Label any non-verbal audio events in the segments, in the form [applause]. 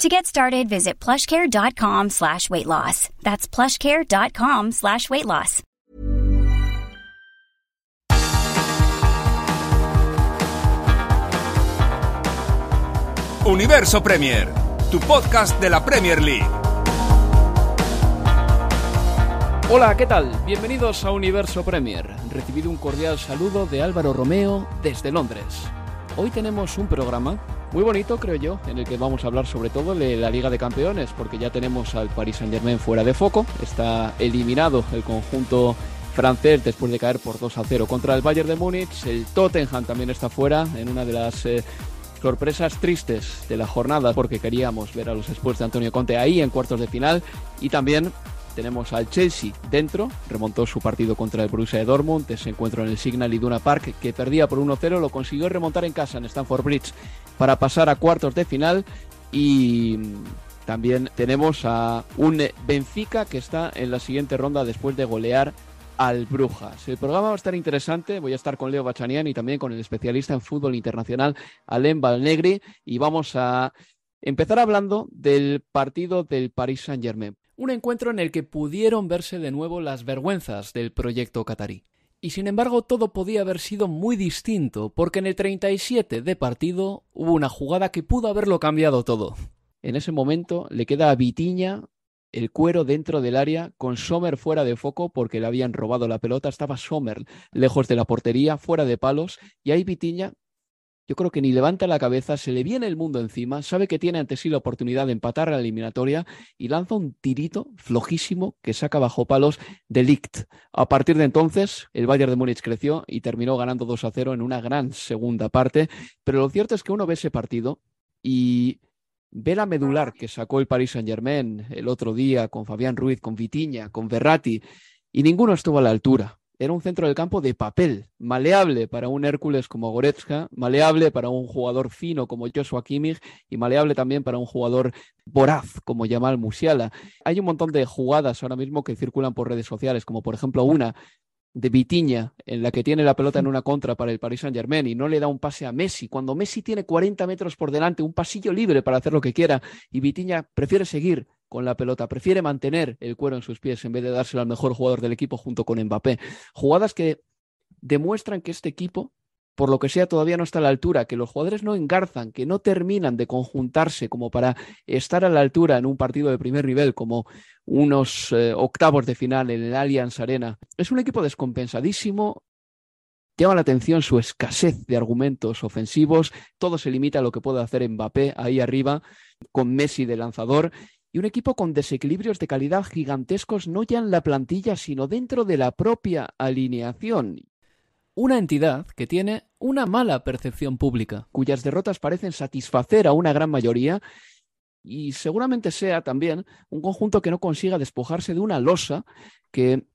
To get started, visit plushcare.com slash weight loss. That's plushcare.com slash weight loss. Universo Premier, tu podcast de la Premier League. Hola, ¿qué tal? Bienvenidos a Universo Premier. Recibido un cordial saludo de Álvaro Romeo desde Londres. Hoy tenemos un programa muy bonito, creo yo, en el que vamos a hablar sobre todo de la Liga de Campeones, porque ya tenemos al Paris Saint-Germain fuera de foco, está eliminado el conjunto francés después de caer por 2 a 0 contra el Bayern de Múnich, el Tottenham también está fuera en una de las eh, sorpresas tristes de la jornada, porque queríamos ver a los Spurs de Antonio Conte ahí en cuartos de final, y también tenemos al Chelsea dentro, remontó su partido contra el Borussia de Dortmund, ese encuentro en el Signal Iduna Park que perdía por 1-0, lo consiguió remontar en casa en Stamford Bridge para pasar a cuartos de final y también tenemos a un Benfica que está en la siguiente ronda después de golear al Brujas. El programa va a estar interesante. Voy a estar con Leo Bachanian y también con el especialista en fútbol internacional, Alain Balnegri, y vamos a empezar hablando del partido del Paris Saint-Germain. Un encuentro en el que pudieron verse de nuevo las vergüenzas del proyecto qatarí. Y sin embargo todo podía haber sido muy distinto, porque en el 37 de partido hubo una jugada que pudo haberlo cambiado todo. En ese momento le queda a Vitiña el cuero dentro del área con Sommer fuera de foco porque le habían robado la pelota, estaba Sommer lejos de la portería, fuera de palos, y ahí Vitiña yo creo que ni levanta la cabeza, se le viene el mundo encima, sabe que tiene ante sí la oportunidad de empatar la eliminatoria y lanza un tirito flojísimo que saca bajo palos de Ligt. A partir de entonces, el Bayern de Múnich creció y terminó ganando 2 a 0 en una gran segunda parte, pero lo cierto es que uno ve ese partido y ve la medular que sacó el Paris Saint-Germain el otro día con Fabián Ruiz, con Vitiña, con Verratti, y ninguno estuvo a la altura era un centro del campo de papel, maleable para un Hércules como Goretzka, maleable para un jugador fino como Joshua Kimmich y maleable también para un jugador voraz como Jamal Musiala. Hay un montón de jugadas ahora mismo que circulan por redes sociales, como por ejemplo una de Vitiña, en la que tiene la pelota en una contra para el Paris Saint Germain y no le da un pase a Messi, cuando Messi tiene 40 metros por delante, un pasillo libre para hacer lo que quiera, y Vitiña prefiere seguir con la pelota, prefiere mantener el cuero en sus pies en vez de dárselo al mejor jugador del equipo junto con Mbappé. Jugadas que demuestran que este equipo por lo que sea, todavía no está a la altura, que los jugadores no engarzan, que no terminan de conjuntarse como para estar a la altura en un partido de primer nivel, como unos eh, octavos de final en el Allianz Arena. Es un equipo descompensadísimo. Llama la atención su escasez de argumentos ofensivos. Todo se limita a lo que puede hacer Mbappé ahí arriba, con Messi de lanzador. Y un equipo con desequilibrios de calidad gigantescos no ya en la plantilla, sino dentro de la propia alineación una entidad que tiene una mala percepción pública, cuyas derrotas parecen satisfacer a una gran mayoría y seguramente sea también un conjunto que no consiga despojarse de una losa que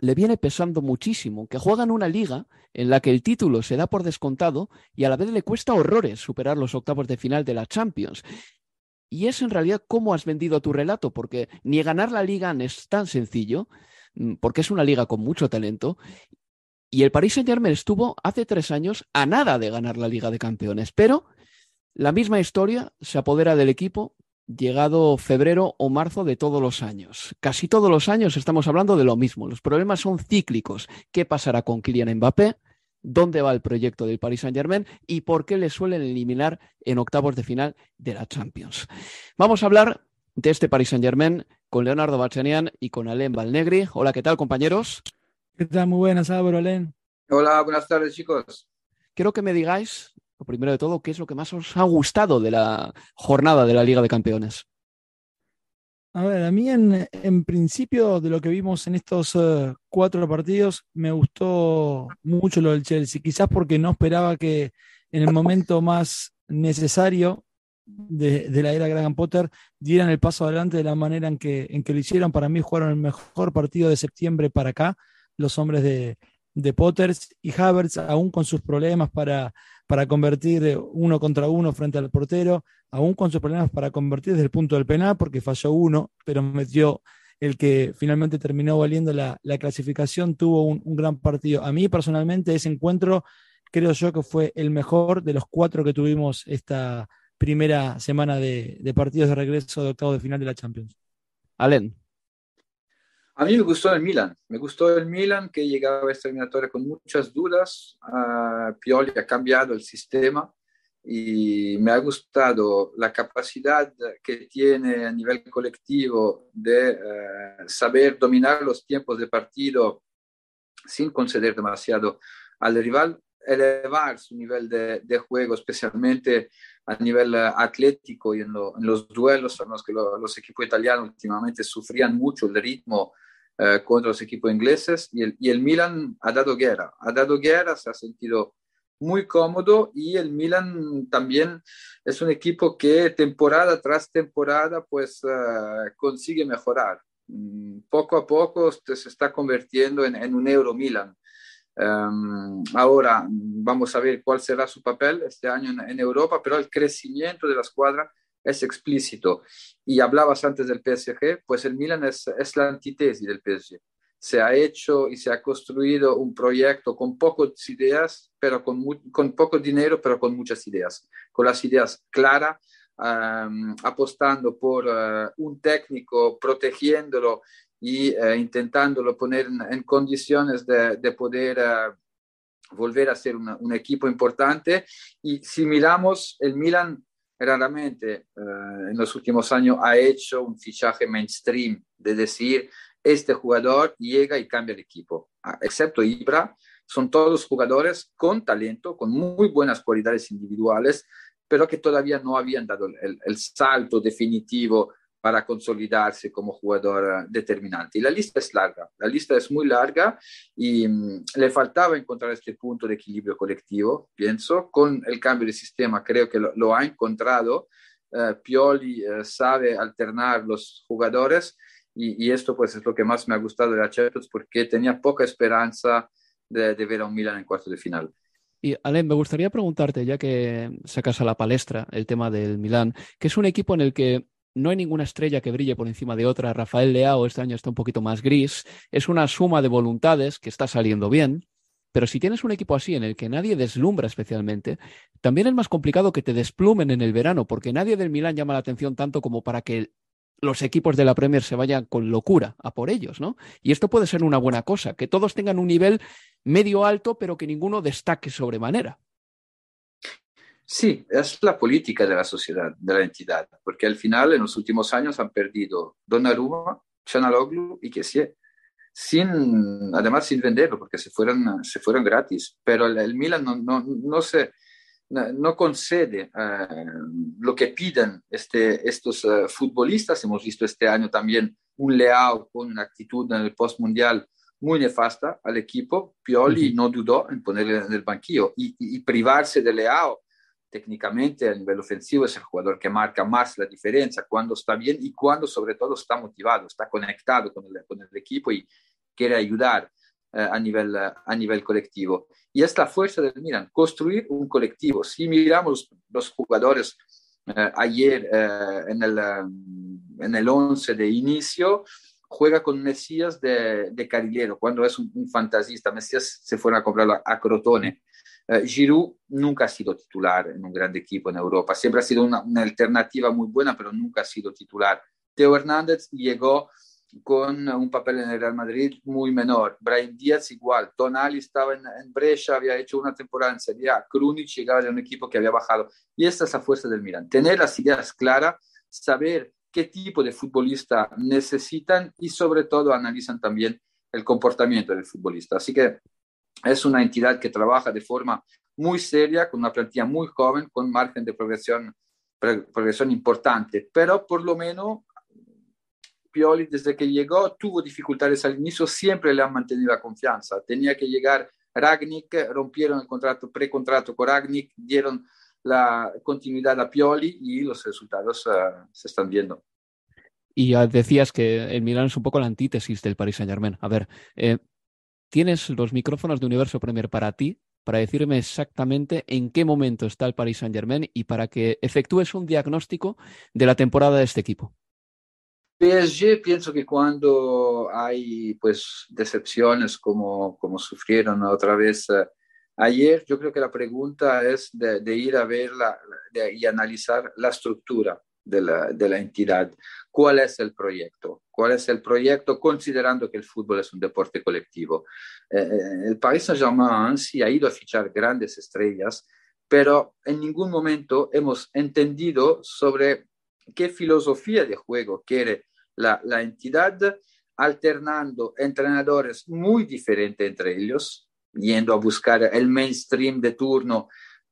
le viene pesando muchísimo, que juega en una liga en la que el título se da por descontado y a la vez le cuesta horrores superar los octavos de final de la Champions. Y es en realidad cómo has vendido tu relato, porque ni ganar la liga es tan sencillo, mm, porque es una liga con mucho talento, y el Paris Saint-Germain estuvo hace tres años a nada de ganar la Liga de Campeones, pero la misma historia se apodera del equipo llegado febrero o marzo de todos los años. Casi todos los años estamos hablando de lo mismo. Los problemas son cíclicos. ¿Qué pasará con Kylian Mbappé? ¿Dónde va el proyecto del Paris Saint-Germain? ¿Y por qué le suelen eliminar en octavos de final de la Champions? Vamos a hablar de este Paris Saint Germain con Leonardo Bachanian y con Alain Valnegri. Hola, ¿qué tal, compañeros? ¿Qué tal? Muy buenas, Álvaro, Alain. Hola, buenas tardes, chicos. Quiero que me digáis, lo primero de todo, qué es lo que más os ha gustado de la jornada de la Liga de Campeones. A ver, a mí en, principio de lo que vimos en estos eh, cuatro partidos me gustó mucho lo del Chelsea, quizás porque no esperaba que en el momento más necesario de, la era Graham Potter dieran el paso adelante de la manera en que, en que lo hicieron. Para mí jugaron el mejor partido de septiembre para acá, los hombres de, de Potters y Havertz, aún con sus problemas para, para convertir uno contra uno frente al portero, aún con sus problemas para convertir desde el punto del penal, porque falló uno, pero metió el que finalmente terminó valiendo la, clasificación, tuvo un, gran partido. A mí personalmente ese encuentro creo yo que fue el mejor de los cuatro que tuvimos esta primera semana de, de partidos de regreso de octavo de final de la Champions. Allen. A mí me gustó el Milan, me gustó el Milan que llegaba a esta eliminatoria con muchas dudas. Uh, Pioli ha cambiado el sistema y me ha gustado la capacidad que tiene a nivel colectivo de uh, saber dominar los tiempos de partido sin conceder demasiado al rival, elevar su nivel de, de juego, especialmente a nivel atlético y en, lo, en los duelos. Sabemos que lo, los equipos italianos últimamente sufrían mucho el ritmo eh, contra los equipos ingleses y el, y el Milan ha dado guerra, ha dado guerra, se ha sentido muy cómodo y el Milan también es un equipo que temporada tras temporada pues uh, consigue mejorar. Mm, poco a poco se está convirtiendo en, un Euro Milan. Um, ahora vamos a ver cuál será su papel este año en, en Europa, pero el crecimiento de la escuadra es explícito. Y hablabas antes del PSG, pues el Milan es, es la antítesis del PSG. Se ha hecho y se ha construido un proyecto con pocas ideas, pero con, con poco dinero, pero con muchas ideas. Con las ideas claras, apostando por uh, un técnico, protegiéndolo y uh, intentándolo poner en, condiciones de, de poder uh, volver a ser un equipo importante. Y si miramos, el Milan raramente eh, en los últimos años ha hecho un fichaje mainstream de decir, este jugador llega y cambia el equipo, ah, excepto Ibra, son todos jugadores con talento, con muy buenas cualidades individuales, pero que todavía no habían dado el, el salto definitivo para consolidarse como jugador eh, determinante. Y la lista es larga, la lista es muy larga y mm, le faltaba encontrar este punto de equilibrio colectivo, pienso. Con el cambio de sistema creo que lo, ha encontrado. Eh, Pioli eh, sabe alternar los jugadores y, esto pues es lo que más me ha gustado de la Champions porque tenía poca esperanza de, de ver a un Milan en cuarto de final. Y Ale, me gustaría preguntarte, ya que sacas a la palestra el tema del Milan, que es un equipo en el que no hay ninguna estrella que brille por encima de otra. Rafael Leao este año está un poquito más gris. Es una suma de voluntades que está saliendo bien. Pero si tienes un equipo así en el que nadie deslumbra especialmente, también es más complicado que te desplumen en el verano, porque nadie del Milán llama la atención tanto como para que los equipos de la Premier se vayan con locura a por ellos, ¿no? Y esto puede ser una buena cosa, que todos tengan un nivel medio alto, pero que ninguno destaque sobremanera. Sí, es la política de la sociedad, de la entidad, porque al final en los últimos años han perdido Donnarumma, Chanaloglu y Kessie, sin, además sin venderlo, porque se fueron, se fueron gratis, pero el, el Milan no, no, no, se, no concede uh, lo que piden este, estos uh, futbolistas. Hemos visto este año también un Leao con una actitud en el post-mundial muy nefasta al equipo. Pioli uh -huh. no dudó en ponerle en el banquillo y, y, y privarse de Leao técnicamente a nivel ofensivo es el jugador que marca más la diferencia cuando está bien y cuando sobre todo está motivado, está conectado con el, con el equipo y quiere ayudar eh, a, nivel, a nivel colectivo. Y es la fuerza del Milan, construir un colectivo. Si miramos los jugadores eh, ayer eh, en, el, en el 11 de inicio, juega con Mesías de, de carrilero, cuando es un, un fantasista. Mesías se fueron a comprarlo a Crotone. Uh, Giroud nunca ha sido titular en un grande equipo en Europa, siempre ha sido una, alternativa muy buena, pero nunca ha sido titular. Teo Hernández llegó con un papel en el Real Madrid muy menor. Brian Díaz igual. Tonali estaba en, en Brescia, había hecho una temporada en Serie A. Krunic llegaba de un equipo que había bajado. Y esta es la fuerza del Milan. Tener las ideas claras, saber qué tipo de futbolista necesitan y sobre todo analizan también el comportamiento del futbolista. Así que es una entidad que trabaja de forma muy seria, con una plantilla muy joven, con margen de progresión, progresión importante, pero por lo menos Pioli desde que llegó tuvo dificultades al inicio, siempre le han mantenido la confianza. Tenía que llegar Ragnick, rompieron el contrato, precontrato con Ragnick, dieron la continuidad a Pioli y los resultados uh, se están viendo. Y decías que el Milan es un poco la antítesis del Paris Saint Germain. A ver, eh, tienes los micrófonos de Universo Premier para ti, para decirme exactamente en qué momento está el Paris Saint Germain y para que efectúes un diagnóstico de la temporada de este equipo. PSG pienso que cuando hay pues decepciones como, como sufrieron otra vez uh, ayer, yo creo que la pregunta es de, de ir a ver la, de, y analizar la estructura de la, entidad. ¿Cuál es el proyecto? ¿Cuál es el proyecto considerando que el fútbol es un deporte colectivo? Eh, eh el Paris Saint-Germain sí ha ido a fichar grandes estrellas, pero en ningún momento hemos entendido sobre qué filosofía de juego quiere la, la entidad, alternando entrenadores muy diferentes entre ellos, yendo a buscar el mainstream de turno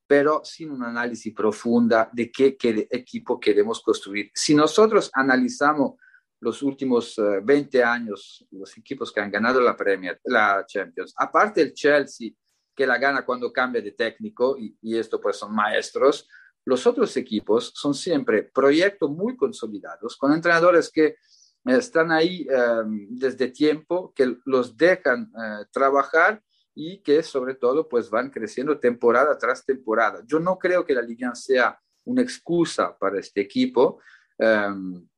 pero sin un análisis profunda de qué, qué equipo queremos construir. Si nosotros analizamos los últimos uh, eh, 20 años, los equipos que han ganado la Premier, la Champions, aparte el Chelsea, que la gana cuando cambia de técnico, y, y esto pues son maestros, los otros equipos son siempre proyectos muy consolidados, con entrenadores que están ahí um, desde tiempo, que los dejan uh, trabajar y que sobre todo pues van creciendo temporada tras temporada. Yo no creo que la Liga sea una excusa para este equipo um,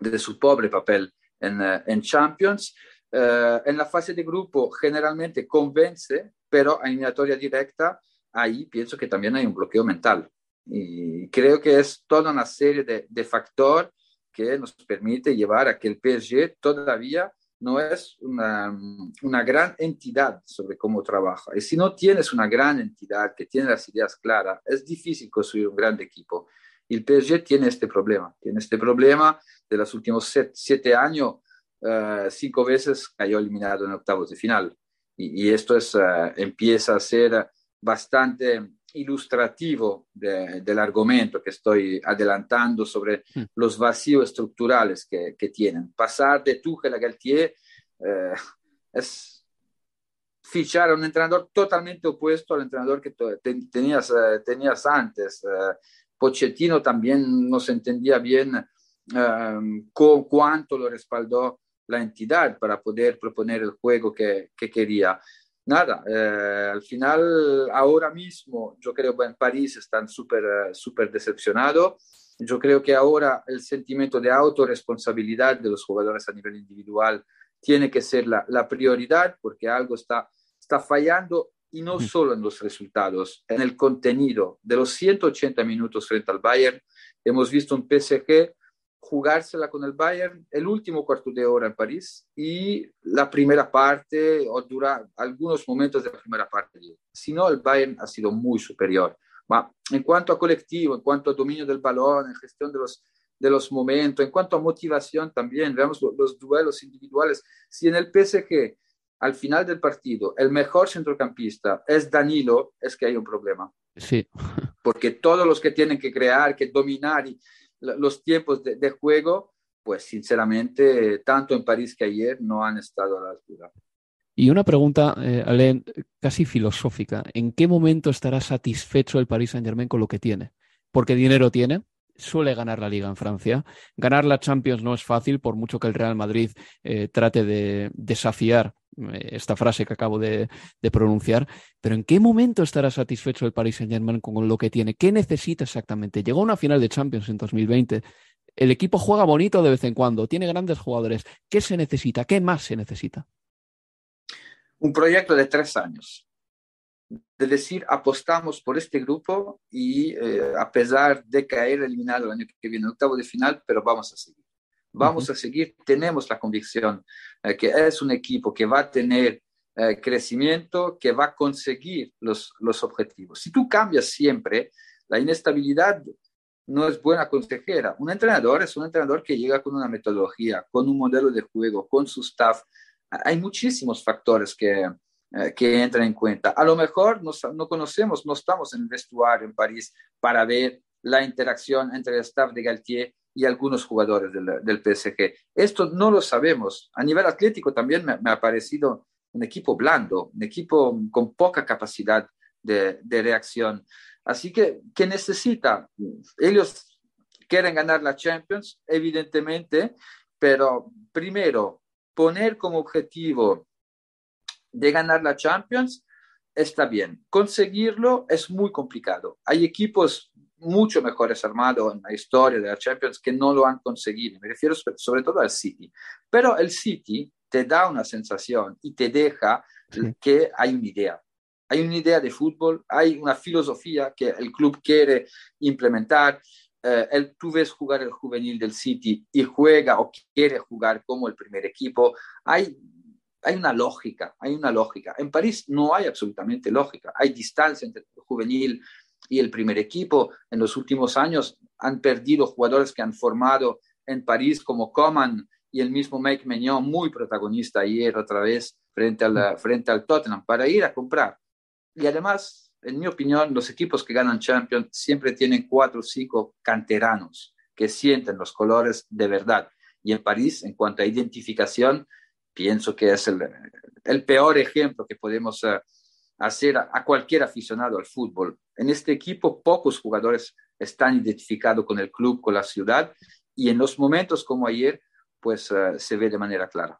de su pobre papel en, uh, en Champions. Uh, en la fase de grupo generalmente convence, pero en eliminatoria directa ahí pienso que también hay un bloqueo mental. Y creo que es toda una serie de, de factores que nos permite llevar a que el PSG todavía no es una, una, gran entidad sobre cómo trabaja. Y si no tienes una gran entidad que tiene las ideas claras, es difícil construir un gran equipo. Y el PSG tiene este problema, tiene este problema de los últimos siete, años, uh, cinco veces cayó eliminado en octavos de final. Y, esto es, uh, empieza a ser bastante ilustrativo de, del argumento que estoy adelantando sobre mm. los vacíos estructurales que, que, tienen. Pasar de Tuchel a Galtier eh, es fichar a un entrenador totalmente opuesto al entrenador que te, tenías, eh, tenías antes. Eh, Pochettino también no se entendía bien eh, con cuánto lo respaldó la entidad para poder proponer el juego que, que quería nada, eh, al final, ahora mismo, yo creo que en París están súper eh, súper decepcionados. Yo creo que ahora el sentimiento de autorresponsabilidad de los jugadores a nivel individual tiene que ser la, la prioridad porque algo está, está fallando y no solo en los resultados, en el contenido. De los 180 minutos frente al Bayern, hemos visto un PSG jugársela con el Bayern el último cuarto de hora en París y la primera parte o dura algunos momentos de la primera parte. Si no, el Bayern ha sido muy superior. en cuanto a colectivo, en cuanto a dominio del balón, en gestión de los, de los momentos, en cuanto a motivación también, veamos los, los duelos individuales. Si en el PSG al final del partido el mejor centrocampista es Danilo, es que hay un problema. Sí. Porque todos los que tienen que crear, que dominar y los tiempos de, de, juego, pues sinceramente, tanto en París que ayer, no han estado a la altura. Y una pregunta, eh, Alain, casi filosófica. ¿En qué momento estará satisfecho el Paris Saint Germain con lo que tiene? Porque dinero tiene, suele ganar la liga en Francia. Ganar la Champions no es fácil, por mucho que el Real Madrid eh, trate de desafiar eh, esta frase que acabo de, de, pronunciar. Pero ¿en qué momento estará satisfecho el Paris Saint Germain con lo que tiene? ¿Qué necesita exactamente? Llegó a una final de Champions en 2020. El equipo juega bonito de vez en cuando, tiene grandes jugadores. ¿Qué se necesita? ¿Qué más se necesita? Un proyecto de tres años de decir apostamos por este grupo y eh, a pesar de caer eliminado el año que viene, octavo de final, pero vamos a seguir. Vamos uh -huh. a seguir, tenemos la convicción eh, que es un equipo que va a tener eh, crecimiento, que va a conseguir los, los objetivos. Si tú cambias siempre, la inestabilidad no es buena consejera. Un entrenador es un entrenador que llega con una metodología, con un modelo de juego, con su staff. Hay muchísimos factores que, eh, que entran en cuenta. A lo mejor no conocemos, no estamos en el vestuario en París para ver la interacción entre el staff de Galtier y algunos jugadores del, del PSG. Esto no lo sabemos. A nivel atlético también me, ha parecido un equipo blando, un equipo con poca capacidad de, de reacción. Así que, ¿qué necesita? Ellos quieren ganar la Champions, evidentemente, pero primero, poner como objetivo de ganar la Champions está bien. Conseguirlo es muy complicado. Hay equipos mucho mejores armados en la historia de la Champions que no lo han conseguido. Me refiero sobre todo al City. Pero el City te da una sensación y te deja que hay una idea. Hay una idea de fútbol, hay una filosofía que el club quiere implementar. Eh, el, tú ves jugar el juvenil del City y juega o quiere jugar como el primer equipo. Hay, hay una lógica, hay una lógica. En París no hay absolutamente lógica. Hay distancia entre el juvenil y el primer equipo. En los últimos años han perdido jugadores que han formado en París como Coman y el mismo Mike Meñón, muy protagonista ayer otra vez frente al, frente al Tottenham, para ir a comprar. Y además, en mi opinión, los equipos que ganan Champions siempre tienen cuatro o cinco canteranos que sienten los colores de verdad. Y en París, en cuanto a identificación, pienso que es el, el peor ejemplo que podemos uh, hacer a, cualquier aficionado al fútbol. En este equipo pocos jugadores están identificados con el club, con la ciudad, y en los momentos como ayer, pues uh, se ve de manera clara.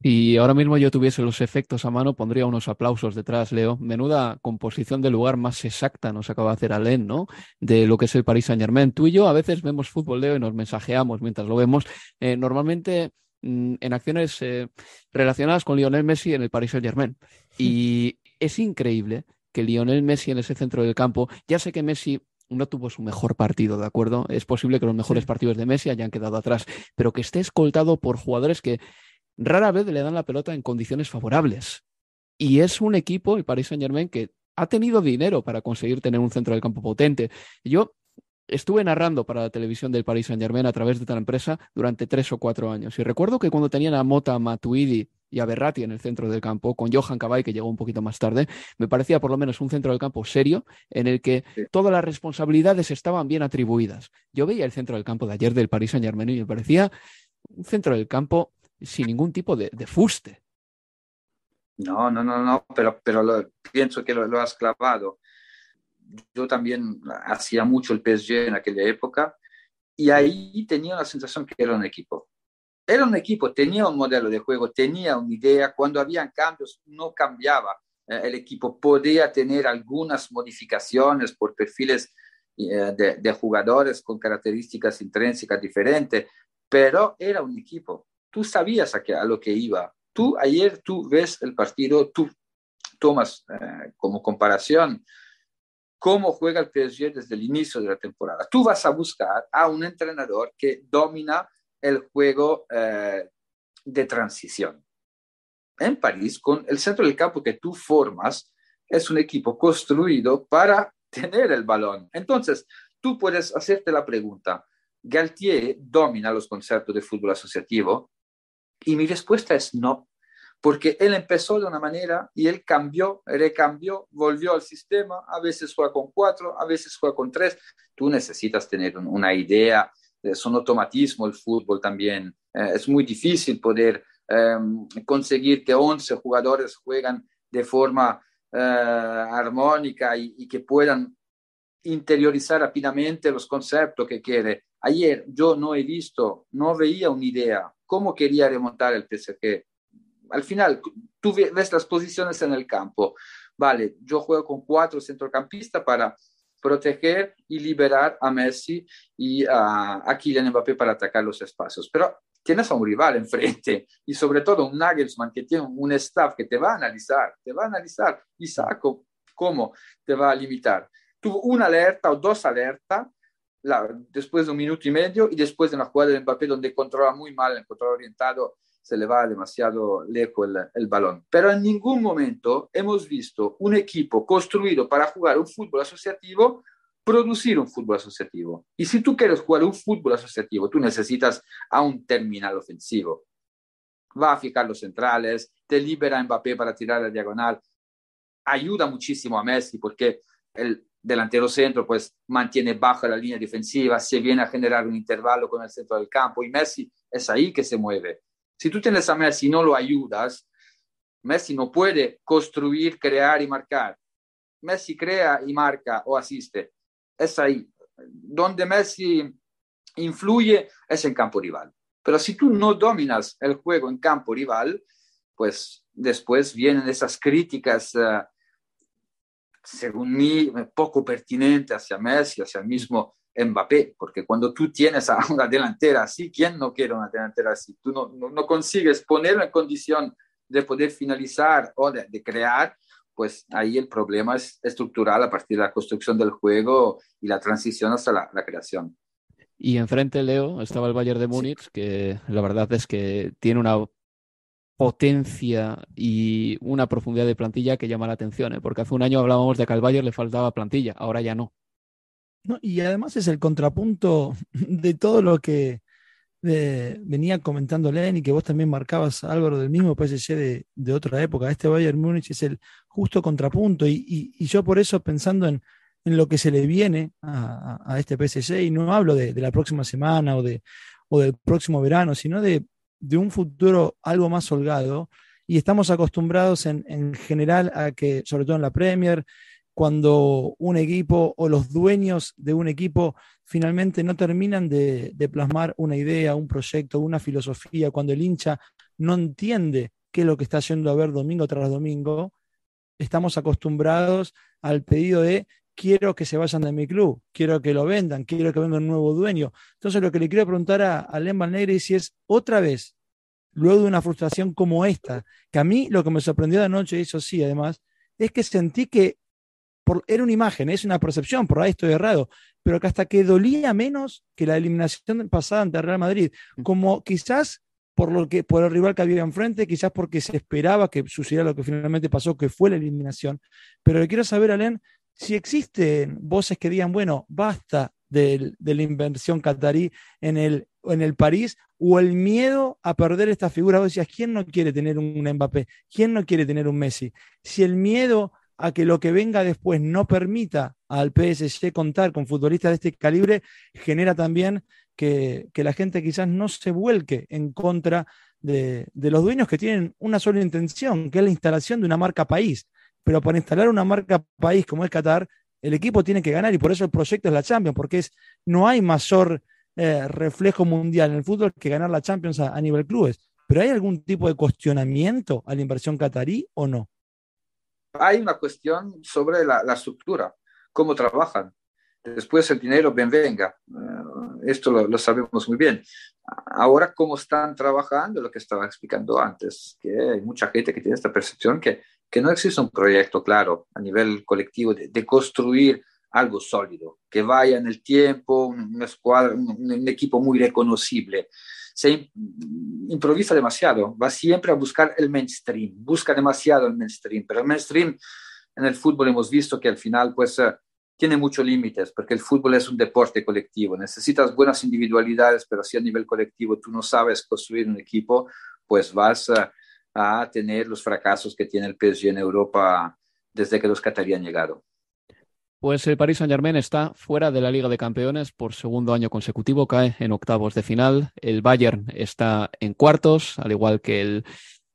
Y ahora mismo yo tuviese los efectos a mano, pondría unos aplausos detrás, Leo. Menuda composición de lugar más exacta nos acaba de hacer Alain, ¿no? De lo que es el Paris Saint Germain. Tú y yo a veces vemos fútbol, Leo, y nos mensajeamos mientras lo vemos. Eh, normalmente en acciones eh, relacionadas con Lionel Messi en el Paris Saint Germain. [laughs] Y es increíble que Lionel Messi en ese centro del campo, ya sé que Messi no tuvo su mejor partido, ¿de acuerdo? Es posible que los mejores partidos de Messi hayan quedado atrás, pero que esté escoltado por jugadores que rara vez le dan la pelota en condiciones favorables. Y es un equipo, el Paris Saint Germain, que ha tenido dinero para conseguir tener un centro del campo potente. Yo estuve narrando para la televisión del Paris Saint Germain a través de tal empresa durante tres o cuatro años. Y recuerdo que cuando tenían a Mota, Matuidi y a Berratti en el centro del campo, con Johan Cabay, que llegó un poquito más tarde, me parecía por lo menos un centro del campo serio, en el que todas las responsabilidades estaban bien atribuidas. Yo veía el centro del campo de ayer del Paris Saint Germain y me parecía un centro del campo sin ningún tipo de, fuste. No, no, no, no, pero, pero pienso que lo, has clavado. Yo también hacía mucho el PSG en aquella época y ahí tenía la sensación que era un equipo. Era un equipo, tenía un modelo de juego, tenía una idea. Cuando habían cambios, no cambiaba. Eh, el equipo podía tener algunas modificaciones por perfiles eh, de, jugadores con características intrínsecas diferentes, pero era un equipo tú sabías a, a lo que iba. Tú ayer tú ves el partido, tú tomas eh, como comparación cómo juega el PSG desde el inicio de la temporada. Tú vas a buscar a un entrenador que domina el juego eh, de transición. En París, con el centro del campo que tú formas, es un equipo construido para [laughs] tener el balón. Entonces, tú puedes hacerte la pregunta, ¿Galtier domina los conceptos de fútbol asociativo? Y mi respuesta es no, porque él empezó de una manera y él cambió, recambió, volvió al sistema, a veces juega con cuatro, a veces juega con tres. Tú necesitas tener una idea, es un automatismo el fútbol también. Eh, es muy difícil poder em, conseguir que 11 jugadores juegan de forma eh, armónica y, y, que puedan interiorizar rápidamente los conceptos que quiere. Ayer yo no he visto, no veía una idea cómo quería remontar el PSG. Al final, tú ves las posiciones en el campo. Vale, yo juego con cuatro centrocampistas para proteger y liberar a Messi y a, a Kylian Mbappé para atacar los espacios. Pero tienes a un rival enfrente y sobre todo un Nagelsmann que tiene un staff que te va a analizar, te va a analizar y sabe cómo te va a limitar. Tuvo una alerta o dos alertas después de un minuto y medio y después de una jugada de Mbappé donde controla muy mal, el control orientado, se le va demasiado lejos el, el, balón. Pero en ningún momento hemos visto un equipo construido para jugar un fútbol asociativo producir un fútbol asociativo. Y si tú quieres jugar un fútbol asociativo, tú necesitas a un terminal ofensivo. Va a fijar los centrales, te libera Mbappé para tirar la diagonal. Ayuda muchísimo a Messi porque el delantero centro pues mantiene baja la línea defensiva, se viene a generar un intervalo con el centro del campo y Messi es ahí que se mueve. Si tú tienes a Messi y no lo ayudas, Messi no puede construir, crear y marcar. Messi crea y marca o asiste. Es ahí. Donde Messi influye es en campo rival. Pero si tú no dominas el juego en campo rival, pues después vienen esas críticas, uh, según mí, poco pertinentes hacia Messi, hacia el mismo Mbappé, porque cuando tú tienes a una delantera así, ¿quién no quiere una delantera así? Tú no, no, no consigues ponerlo en condición de poder finalizar o de, de, crear, pues ahí el problema es estructural a partir de la construcción del juego y la transición hasta la, la creación. Y enfrente, Leo, estaba el Bayern de Múnich, sí. que la verdad es que tiene una potencia y una profundidad de plantilla que llama la atención, ¿eh? porque hace un año hablábamos de que al Bayern le faltaba plantilla, ahora ya no. Y además es el contrapunto [laughs] de todo lo que venía comentando Len y que vos también marcabas, Álvaro, del mismo PSG de, de otra época. Este Bayern Múnich es el justo contrapunto y, y, yo por eso pensando en, en, lo que se le viene a, a este PSG, y no hablo de, de, la próxima semana o, de, o del próximo verano, sino de, de un futuro algo más holgado. Y estamos acostumbrados en, en general a que, sobre todo en la Premier, cuando un equipo o los dueños de un equipo finalmente no terminan de, plasmar una idea, un proyecto, una filosofía, cuando el hincha no entiende qué es lo que está yendo a ver domingo tras domingo, estamos acostumbrados al pedido de quiero que se vayan de mi club, quiero que lo vendan, quiero que venga un nuevo dueño. Entonces lo que le quiero preguntar a, a Lemban Negri es si es otra vez, luego de una frustración como esta, que a mí lo que me sorprendió de anoche, eso sí, además, es que sentí que por, era una imagen, es una percepción, por ahí estoy errado, pero que hasta que dolía menos que la eliminación pasada ante Real Madrid, como quizás por lo que por el rival que había enfrente, quizás porque se esperaba que sucediera lo que finalmente pasó, que fue la eliminación. Pero le quiero saber, Alén, si existen voces que digan, bueno, basta de, de la inversión catarí en el, en el París, o el miedo a perder esta figura. Vos decías, ¿quién no quiere tener un Mbappé? ¿Quién no quiere tener un Messi? Si el miedo a que lo que venga después no permita al PSG contar con futbolistas de este calibre, genera también que, que la gente quizás no se vuelque en contra de, de, los dueños que tienen una sola intención, que es la instalación de una marca país. Pero para instalar una marca país como es Qatar, el equipo tiene que ganar y por eso el proyecto es la Champions, porque es, no hay mayor eh, reflejo mundial en el fútbol que ganar la Champions a, a nivel clubes. Pero ¿hay algún tipo de cuestionamiento a la inversión catarí o no? Hay una cuestión sobre la, estructura, cómo trabajan. Después el dinero, bien venga. Uh, esto lo, lo, sabemos muy bien. Ahora, cómo están trabajando, lo que estaba explicando antes, que hay mucha gente que tiene esta percepción que, que no existe un proyecto claro a nivel colectivo de, de construir algo sólido, que vaya en el tiempo, una escuadra, un, un equipo muy reconocible se improvisa demasiado, va siempre a buscar el mainstream, busca demasiado el mainstream, pero el mainstream en el fútbol hemos visto que al final pues uh, tiene muchos límites, porque el fútbol es un deporte colectivo, necesitas buenas individualidades, pero si a nivel colectivo tú no sabes construir un equipo, pues vas uh, a tener los fracasos que tiene el PSG en Europa desde que los Qatarí han llegado. Pues el Paris Saint Germain está fuera de la Liga de Campeones por segundo año consecutivo, cae en octavos de final. El Bayern está en cuartos, al igual que el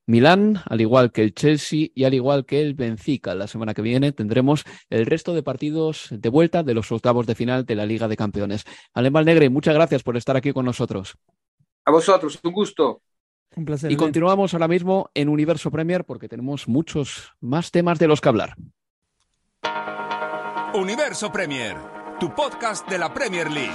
Milán, al igual que el Chelsea y al igual que el Benfica. La semana que viene tendremos el resto de partidos de vuelta de los octavos de final de la Liga de Campeones. Alemán Negre, muchas gracias por estar aquí con nosotros. A vosotros, un gusto. Un placer. Y continuamos ahora mismo en Universo Premier porque tenemos muchos más temas de los que hablar. Universo Premier, tu podcast de la Premier League.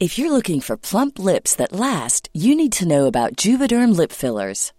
If you're looking for plump lips that last, you need to know about Juvederm lip fillers.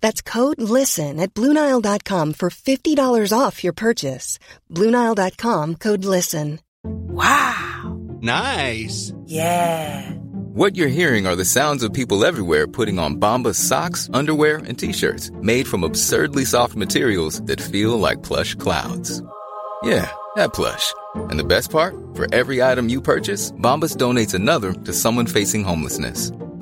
That's code LISTEN at Bluenile.com for $50 off your purchase. Bluenile.com code LISTEN. Wow! Nice! Yeah! What you're hearing are the sounds of people everywhere putting on Bombas socks, underwear, and t shirts made from absurdly soft materials that feel like plush clouds. Yeah, that plush. And the best part? For every item you purchase, Bombas donates another to someone facing homelessness.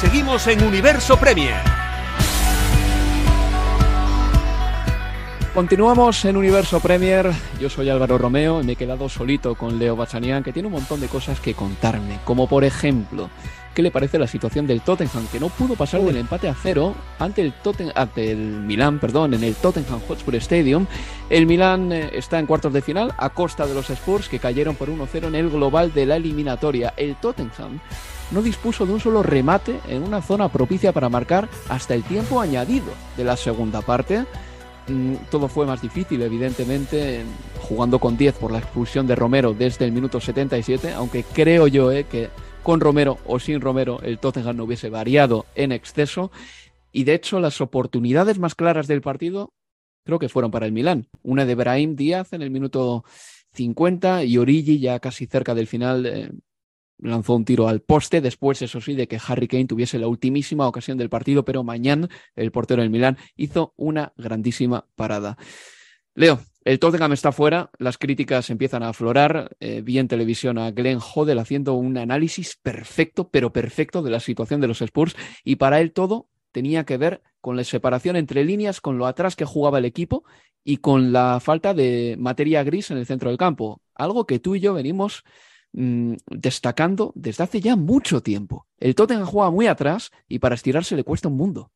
Seguimos en Universo Premier. Continuamos en Universo Premier. Yo soy Álvaro Romeo y me he quedado solito con Leo Bachanian, que tiene un montón de cosas que contarme. Como por ejemplo, ¿qué le parece la situación del Tottenham, que no pudo pasar del empate a cero ante el, Totten ante el Milán, perdón, en el Tottenham Hotspur Stadium? El Milán eh, está en cuartos de final a costa de los Spurs, que cayeron por 1-0 en el global de la eliminatoria. El Tottenham no dispuso de un solo remate en una zona propicia para marcar hasta el tiempo añadido de la segunda parte. Mm, todo fue más difícil, evidentemente, jugando con 10 por la expulsión de Romero desde el minuto 77, aunque creo yo eh, que con Romero o sin Romero el Tottenham no hubiese variado en exceso. Y de hecho, las oportunidades más claras del partido creo que fueron para el Milán. Una de Brahim Díaz en el minuto 50 y Origi ya casi cerca del final eh, lanzó un tiro al poste, después, eso sí, de que Harry Kane tuviese la ultimísima ocasión del partido, pero mañana el portero del Milán hizo una grandísima parada. Leo, el Tottenham está fuera, las críticas empiezan a aflorar. Eh, vi en televisión a Glenn Hodel haciendo un análisis perfecto, pero perfecto de la situación de los Spurs, y para él todo tenía que ver con la separación entre líneas, con lo atrás que jugaba el equipo y con la falta de materia gris en el centro del campo. Algo que tú y yo venimos Mm, destacando desde hace ya mucho tiempo. El Tottenham juega muy atrás y para estirarse le cuesta un mundo.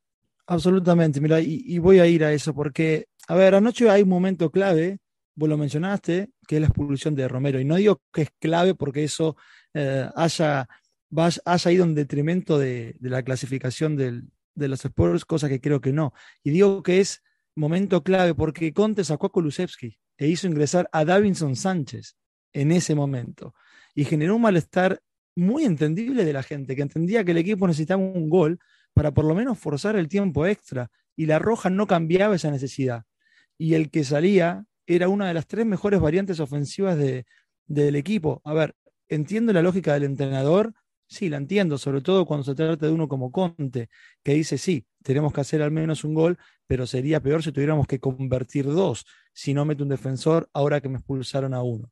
Absolutamente, mira, y, voy a ir a eso porque, a ver, anoche hay un momento clave, vos lo mencionaste, que es la expulsión de Romero, y no digo que es clave porque eso eh, haya, haya ido en detrimento de, la clasificación de los Spurs, cosa que creo que no. Y digo que es momento clave porque Conte sacó a Kulusevski e hizo ingresar a Davinson Sánchez en ese momento y generó un malestar muy entendible de la gente, que entendía que el equipo necesitaba un gol para por lo menos forzar el tiempo extra, y la roja no cambiaba esa necesidad. Y el que salía era una de las tres mejores variantes ofensivas de, del equipo. A ver, entiendo la lógica del entrenador, sí, la entiendo, sobre todo cuando se trata de uno como Conte, que dice, sí, tenemos que hacer al menos un gol, pero sería peor si tuviéramos que convertir dos, si no mete un defensor ahora que me expulsaron a uno.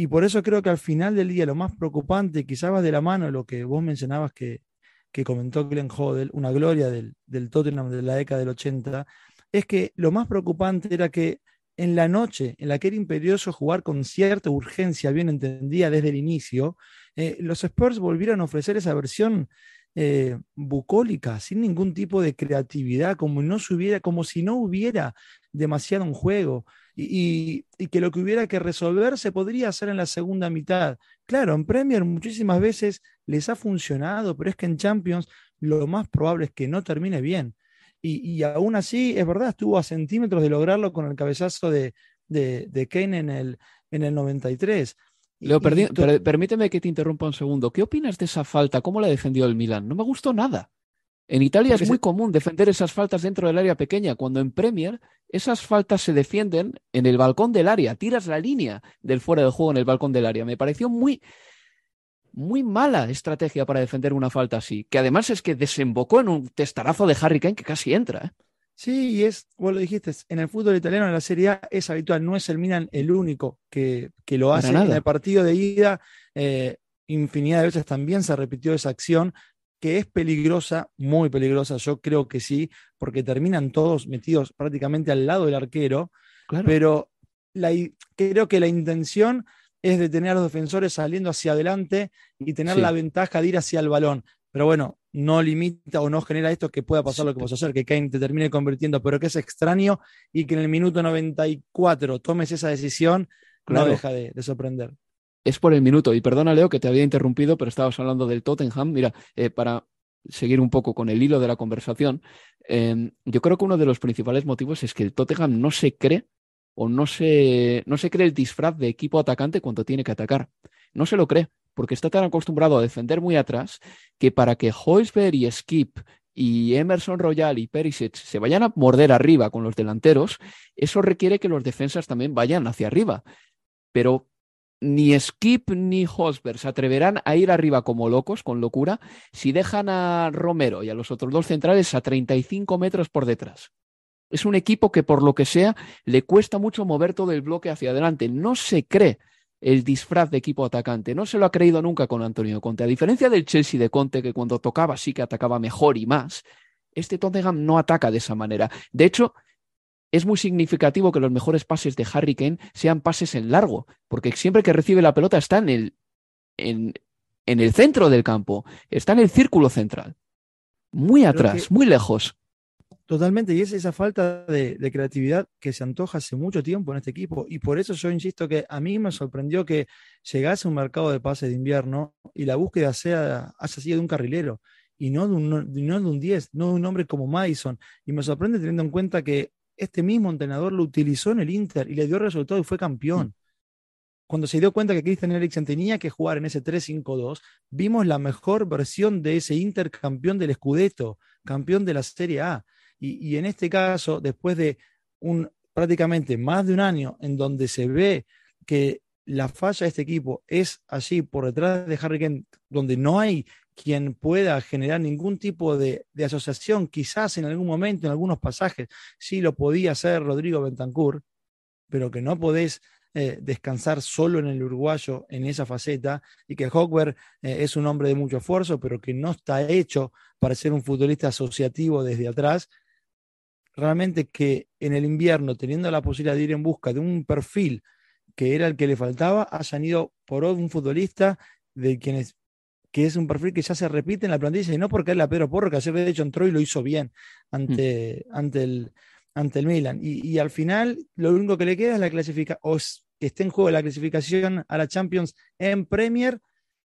Y por eso creo que al final del día lo más preocupante, quizás va de la mano lo que vos mencionabas que, que comentó Glenn Hodel, una gloria del, del Tottenham de la década del 80, es que lo más preocupante era que en la noche, en la que era imperioso jugar con cierta urgencia, bien entendida desde el inicio, eh, los Spurs volvieron a ofrecer esa versión eh, bucólica, sin ningún tipo de creatividad, como, no hubiera, como si no hubiera demasiado un juego y, que lo que hubiera que resolver se podría hacer en la segunda mitad. Claro, en Premier muchísimas veces les ha funcionado, pero es que en Champions lo más probable es que no termine bien. Y, aún así, es verdad, estuvo a centímetros de lograrlo con el cabezazo de, de, Kane en el, en el 93. Leo, permíteme que te interrumpa un segundo. ¿Qué opinas de esa falta? ¿Cómo la defendió el Milan? No me gustó nada. En Italia es muy común defender esas faltas dentro del área pequeña, cuando en Premier esas faltas se defienden en el balcón del área. Tiras la línea del fuera de juego en el balcón del área. Me pareció muy, muy mala estrategia para defender una falta así, que además es que desembocó en un testarazo de Harry Kane que casi entra. ¿eh? Sí, y es, vos lo dijiste, en el fútbol italiano, en la Serie A, es habitual, no es el Milan el único que, que lo hace. En el partido de ida, eh, infinidad de veces también se repitió esa acción, que es peligrosa, muy peligrosa, yo creo que sí, porque terminan todos metidos prácticamente al lado del arquero, pero la, creo que la intención es de tener a los defensores saliendo hacia adelante y tener la ventaja de ir hacia el balón. Pero bueno, no limita o no genera esto que pueda pasar lo que vas a hacer, que Kane te termine convirtiendo, pero que es extraño y que en el minuto 94 tomes esa decisión, no deja de, sorprender. Es por el minuto, y perdona Leo que te había interrumpido, pero estabas hablando del Tottenham. Mira, eh, para seguir un poco con el hilo de la conversación, em, yo creo que uno de los principales motivos es que el Tottenham no se cree o no se, no se cree el disfraz de equipo atacante cuando tiene que atacar. No se lo cree porque está tan acostumbrado a defender muy atrás que para que Hoisberg y Skip y Emerson Royal y Perisic se vayan a morder arriba con los delanteros, eso requiere que los defensas también vayan hacia arriba. Pero ni Skip ni Hosberg se atreverán a ir arriba como locos, con locura, si dejan a Romero y a los otros dos centrales a 35 metros por detrás. Es un equipo que por lo que sea le cuesta mucho mover todo el bloque hacia adelante. No se cree el disfraz de equipo atacante. No se lo ha creído nunca con Antonio Conte. A diferencia del Chelsea de Conte, que cuando tocaba sí que atacaba mejor y más, este Tottenham no ataca de esa manera. De hecho, es muy significativo que los mejores pases de Harry Kane sean pases en largo, porque siempre que recibe la pelota está en el, en, en el centro del campo, está en el círculo central. Muy atrás, muy lejos. Totalmente, y es esa falta de, creatividad que se antoja hace mucho tiempo en este equipo. Y por eso yo insisto que a mí me sorprendió que llegase un mercado de pases de invierno y la búsqueda sea, haya sido de un carrilero y no de un, no de un 10, no de un hombre como Madison. Y me sorprende teniendo en cuenta que este mismo entrenador lo utilizó en el Inter y le dio resultado y fue campeón. Mm. Cuando se dio cuenta que Christian Eriksen tenía que jugar en ese 3-5-2, vimos la mejor versión de ese Inter campeón del Scudetto, campeón de la Serie A. Y, en este caso, después de un prácticamente más de un año en donde se ve que la falla de este equipo es allí por detrás de Harry Kane, donde no hay quien pueda generar ningún tipo de, asociación, quizás en algún momento, en algunos pasajes, sí lo podía hacer Rodrigo Bentancur, pero que no podés eh, descansar solo en el uruguayo en esa faceta y que Hogwarts eh, es un hombre de mucho esfuerzo, pero que no está hecho para ser un futbolista asociativo desde atrás. Realmente que en el invierno, teniendo la posibilidad de ir en busca de un perfil que era el que le faltaba, hayan ido por un futbolista de quienes que es un perfil que ya se repite en la plantilla y no porque él a Pedro Porro, que ayer de hecho entró y lo hizo bien ante, mm. ante, el, ante el Milan. Y, al final lo único que le queda es la clasificación, o que esté en juego la clasificación a la Champions en Premier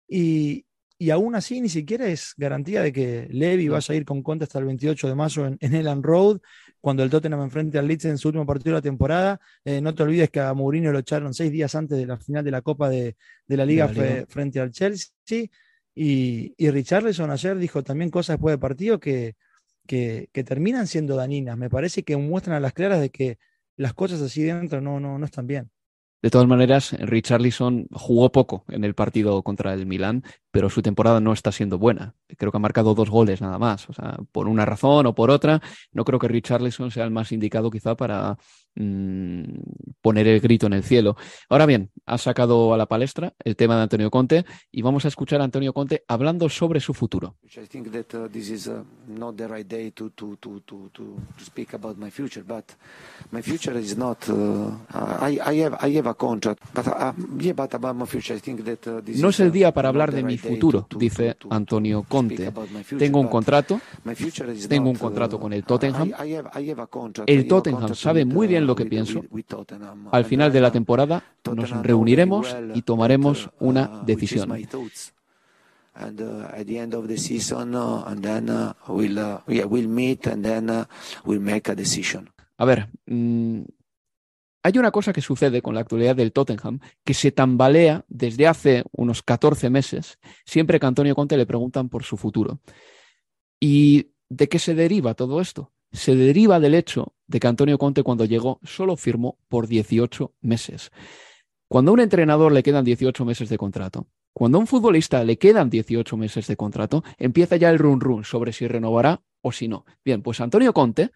y, y aún así ni siquiera es garantía de que Levy vaya a ir con cuenta hasta el 28 de mayo en, en Elan Road, cuando el Tottenham enfrente al Leeds en su último partido de la temporada. Eh, no te olvides que a Mourinho lo echaron seis días antes de la final de la Copa de, la Liga, frente al Chelsea. Y, y Richarlison ayer dijo también cosas después del partido que, que, terminan siendo dañinas. Me parece que muestran a las claras de que las cosas así dentro no, no, no están bien. De todas maneras, Richarlison jugó poco en el partido contra el Milan, pero su temporada no está siendo buena. Creo que ha marcado dos goles nada más. O sea, por una razón o por otra, no creo que Richarlison sea el más indicado quizá para mmm, poner el grito en el cielo. Ahora bien, ha sacado a la palestra el tema de Antonio Conte y vamos a escuchar a Antonio Conte hablando sobre su futuro. No es el uh, día para hablar de mi futuro, dice to- Antonio speak Conte. Tengo un contrato, tengo un not, contrato uh, con el Tottenham. El Tottenham sabe muy bien uh, lo que pienso. Al final de la uh, temporada nos reuniremos y tomaremos uh, una uh, decisión. And uh, at the end of the season, uh, and then uh, we'll uh, yeah we'll meet and then uh, we'll make a decision. A ver, mm, hay una cosa que sucede con la actualidad del Tottenham que se tambalea desde hace unos 14 meses, siempre que Antonio Conte le preguntan por su futuro. ¿Y de qué se deriva todo esto? Se deriva del hecho de que Antonio Conte cuando llegó solo firmó por 18 meses. Cuando a un entrenador le quedan 18 meses de contrato, cuando a un futbolista le quedan 18 meses de contrato, empieza ya el run run sobre si renovará o si no. Bien, pues Antonio Conte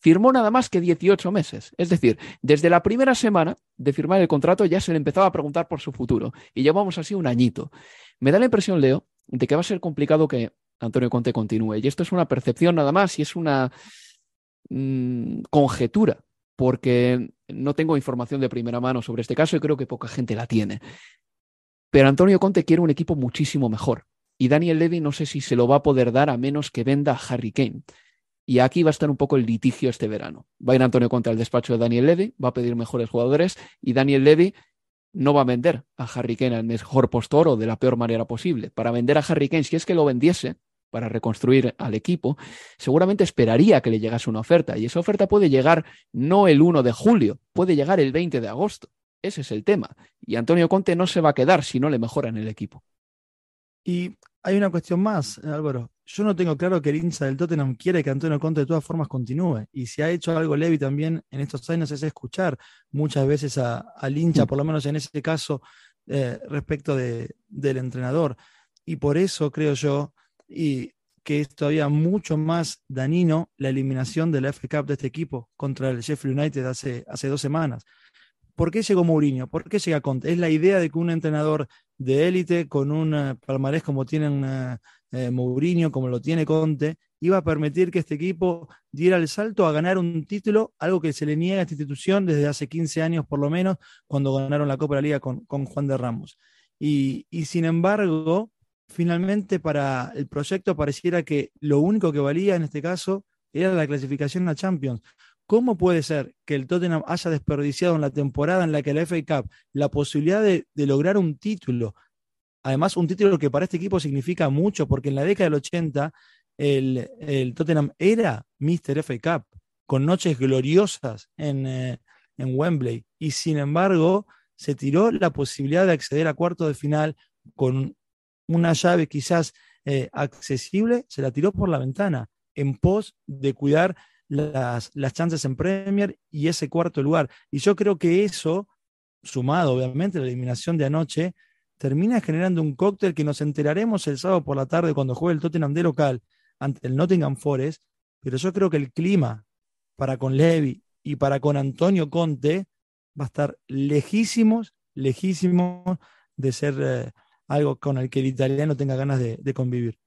firmó nada más que 18 meses. Es decir, desde la primera semana de firmar el contrato ya se le empezaba a preguntar por su futuro. Y llevamos así un añito. Me da la impresión, Leo, de que va a ser complicado que Antonio Conte continúe. Y esto es una percepción nada más y es una mm, conjetura, porque no tengo información de primera mano sobre este caso y creo que poca gente la tiene. Pero Antonio Conte quiere un equipo muchísimo mejor. Y Daniel Levy no sé si se lo va a poder dar a menos que venda a Harry Kane. Y aquí va a estar un poco el litigio este verano. Va a ir Antonio Conte al despacho de Daniel Levy, va a pedir mejores jugadores y Daniel Levy no va a vender a Harry Kane al mejor postor o de la peor manera posible. Para vender a Harry Kane, si es que lo vendiese, para reconstruir al equipo, seguramente esperaría que le llegase una oferta. Y esa oferta puede llegar no el 1 de julio, puede llegar el 20 de agosto. Ese es el tema. Y Antonio Conte no se va a quedar si no le mejoran el equipo. Y hay una cuestión más, Álvaro. Yo no tengo claro que el hincha del Tottenham quiere que Antonio Conte de todas formas continúe. Y si ha hecho algo Levi también en estos años es escuchar muchas veces a- al hincha, por lo menos en ese caso, eh, respecto de- del entrenador. Y por eso creo yo, y que es todavía mucho más dañino la eliminación de la FA Cup de este equipo contra el Sheffield United hace, hace dos semanas. ¿Por qué llegó Mourinho? ¿Por qué llega Conte? Es la idea de que un entrenador de élite con un eh, palmarés como tienen eh, eh, Mourinho, como lo tiene Conte, iba a permitir que este equipo diera el salto a ganar un título, algo que se le niega a esta institución desde hace 15 años por lo menos, cuando ganaron la Copa de la Liga con, con Juan de Ramos. Y, y sin embargo, finalmente para el proyecto pareciera que lo único que valía en este caso era la clasificación a Champions. ¿Cómo puede ser que el Tottenham haya desperdiciado en la temporada en la que la FA Cup la posibilidad de, de lograr un título? Además, un título que para este equipo significa mucho, porque en la década del 80 el, el Tottenham era Mr. FA Cup, con noches gloriosas en, eh, en Wembley. Y sin embargo, se tiró la posibilidad de acceder a cuarto de final con una llave quizás eh, accesible, se la tiró por la ventana, en pos de cuidar las, las chances en Premier y ese cuarto lugar. Y yo creo que eso, sumado obviamente a la eliminación de anoche, termina generando un cóctel que nos enteraremos el sábado por la tarde cuando juegue el Tottenham de local ante el Nottingham Forest, pero yo creo que el clima para con Levy y para con Antonio Conte va a estar lejísimos, lejísimos de ser eh, algo con el que el italiano tenga ganas de, de convivir.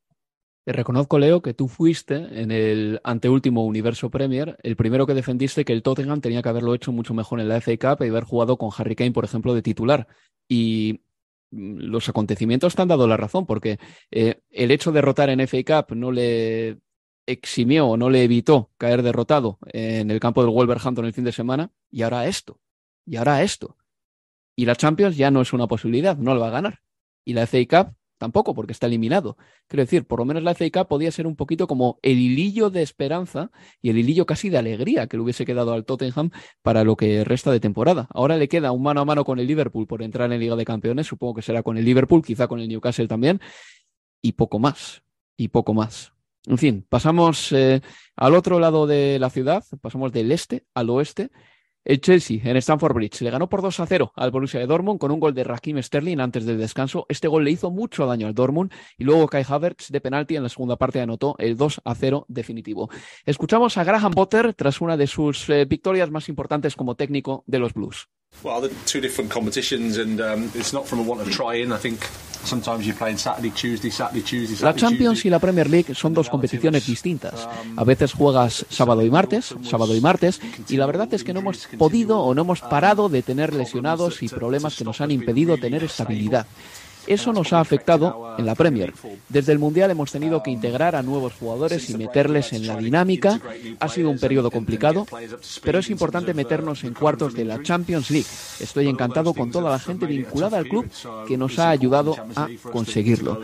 Te reconozco, Leo, que tú fuiste en el anteúltimo Universo Premier el primero que defendiste que el Tottenham tenía que haberlo hecho mucho mejor en la FA Cup y haber jugado con Harry Kane, por ejemplo, de titular. Y los acontecimientos te han dado la razón, porque eh, el hecho de rotar en FA Cup no le eximió o no le evitó caer derrotado en el campo del Wolverhampton el fin de semana, y ahora esto, y ahora esto. Y la Champions ya no es una posibilidad, no lo va a ganar. Y la FA Cup tampoco, porque está eliminado. Quiero decir, por lo menos la Cup podía ser un poquito como el hilillo de esperanza y el hilillo casi de alegría que le hubiese quedado al Tottenham para lo que resta de temporada. Ahora le queda un mano a mano con el Liverpool por entrar en Liga de Campeones, supongo que será con el Liverpool, quizá con el Newcastle también, y poco más, y poco más. En fin, pasamos eh, al otro lado de la ciudad, pasamos del este al oeste, El Chelsea en Stamford Bridge le ganó por 2 a 0 al Borussia de Dortmund con un gol de Raheem Sterling antes del descanso. Este gol le hizo mucho daño al Dortmund y luego Kai Havertz de penalti en la segunda parte anotó el 2 a 0 definitivo. Escuchamos a Graham Potter tras una de sus eh, victorias más importantes como técnico de los Blues. Well, um. La Champions y la Premier League son dos competiciones distintas. A veces juegas sábado y martes, sábado y martes, y la verdad es que no hemos podido o no hemos parado de tener lesionados y problemas que nos han impedido tener estabilidad. Eso nos ha afectado en la Premier. Desde el Mundial hemos tenido que integrar a nuevos jugadores y meterles en la dinámica. Ha sido un periodo complicado, pero es importante meternos en cuartos de la Champions League. Estoy encantado con toda la gente vinculada al club que nos ha ayudado a conseguirlo.